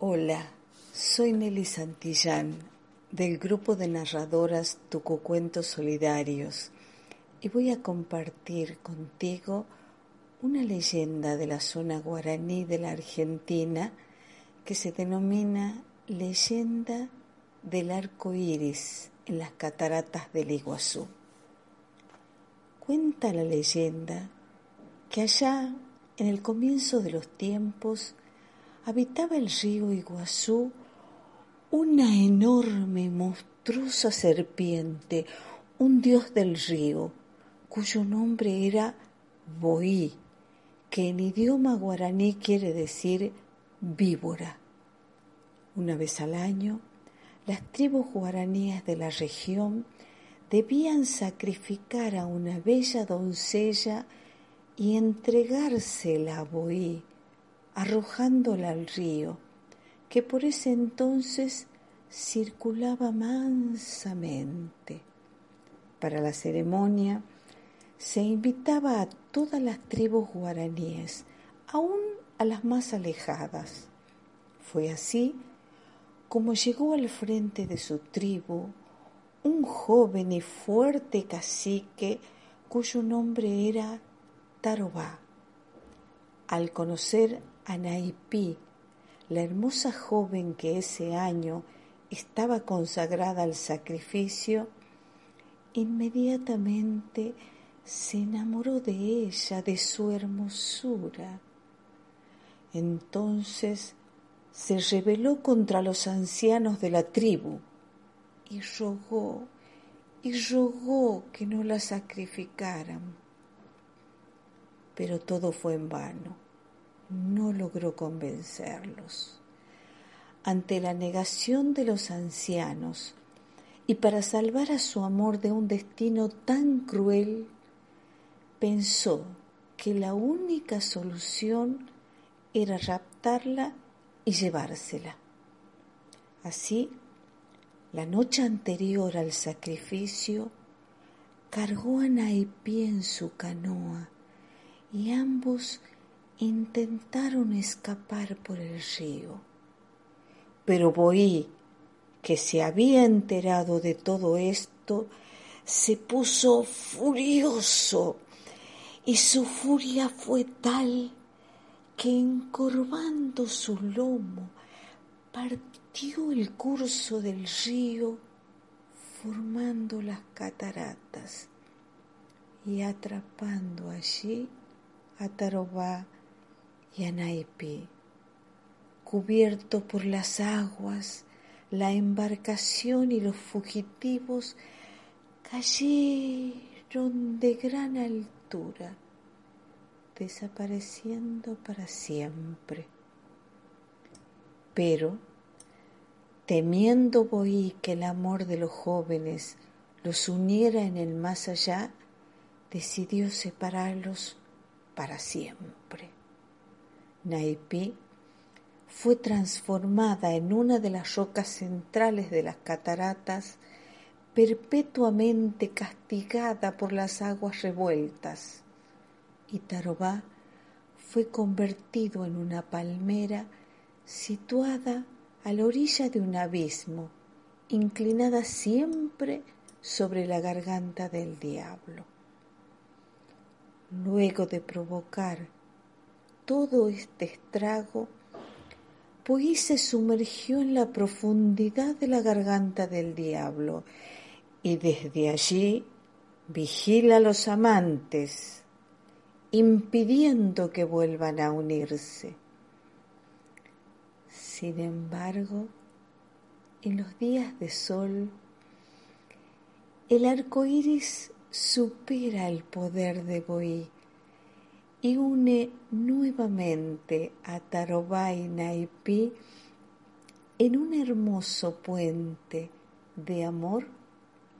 Hola, soy Nelly Santillán del grupo de narradoras Tucucuentos Solidarios y voy a compartir contigo una leyenda de la zona guaraní de la Argentina que se denomina Leyenda del Arco Iris en las cataratas del Iguazú. Cuenta la leyenda que allá, en el comienzo de los tiempos, habitaba el río Iguazú una enorme monstruosa serpiente, un dios del río, cuyo nombre era Boí, que en idioma guaraní quiere decir víbora. Una vez al año, las tribus guaraníes de la región debían sacrificar a una bella doncella y entregársela a Boí, arrojándola al río, que por ese entonces circulaba mansamente. Para la ceremonia se invitaba a todas las tribus guaraníes, aún a las más alejadas. Fue así como llegó al frente de su tribu un joven y fuerte cacique cuyo nombre era Tarobá. Al conocer a Naipí, la hermosa joven que ese año estaba consagrada al sacrificio, inmediatamente se enamoró de ella, de su hermosura. Entonces se rebeló contra los ancianos de la tribu y rogó y rogó que no la sacrificaran. Pero todo fue en vano. No logró convencerlos. Ante la negación de los ancianos y para salvar a su amor de un destino tan cruel, pensó que la única solución era raptarla y llevársela. Así, la noche anterior al sacrificio, cargó a Naipí en su canoa y ambos intentaron escapar por el río. Pero Boí, que se había enterado de todo esto, se puso furioso y su furia fue tal que encorvando su lomo partió el curso del río formando las cataratas y atrapando allí a Tarobá y a Naipí. Cubierto por las aguas, la embarcación y los fugitivos cayeron de gran altura desapareciendo para siempre. Pero, temiendo Boí que el amor de los jóvenes los uniera en el más allá, decidió separarlos para siempre. Naipí fue transformada en una de las rocas centrales de las cataratas, perpetuamente castigada por las aguas revueltas y Tarobá fue convertido en una palmera situada a la orilla de un abismo, inclinada siempre sobre la garganta del diablo. Luego de provocar todo este estrago, pues se sumergió en la profundidad de la garganta del diablo y desde allí vigila a los amantes impidiendo que vuelvan a unirse. Sin embargo, en los días de sol, el arco iris supera el poder de Boí y une nuevamente a Tarobá y Naipí en un hermoso puente de amor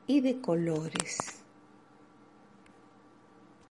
y de colores.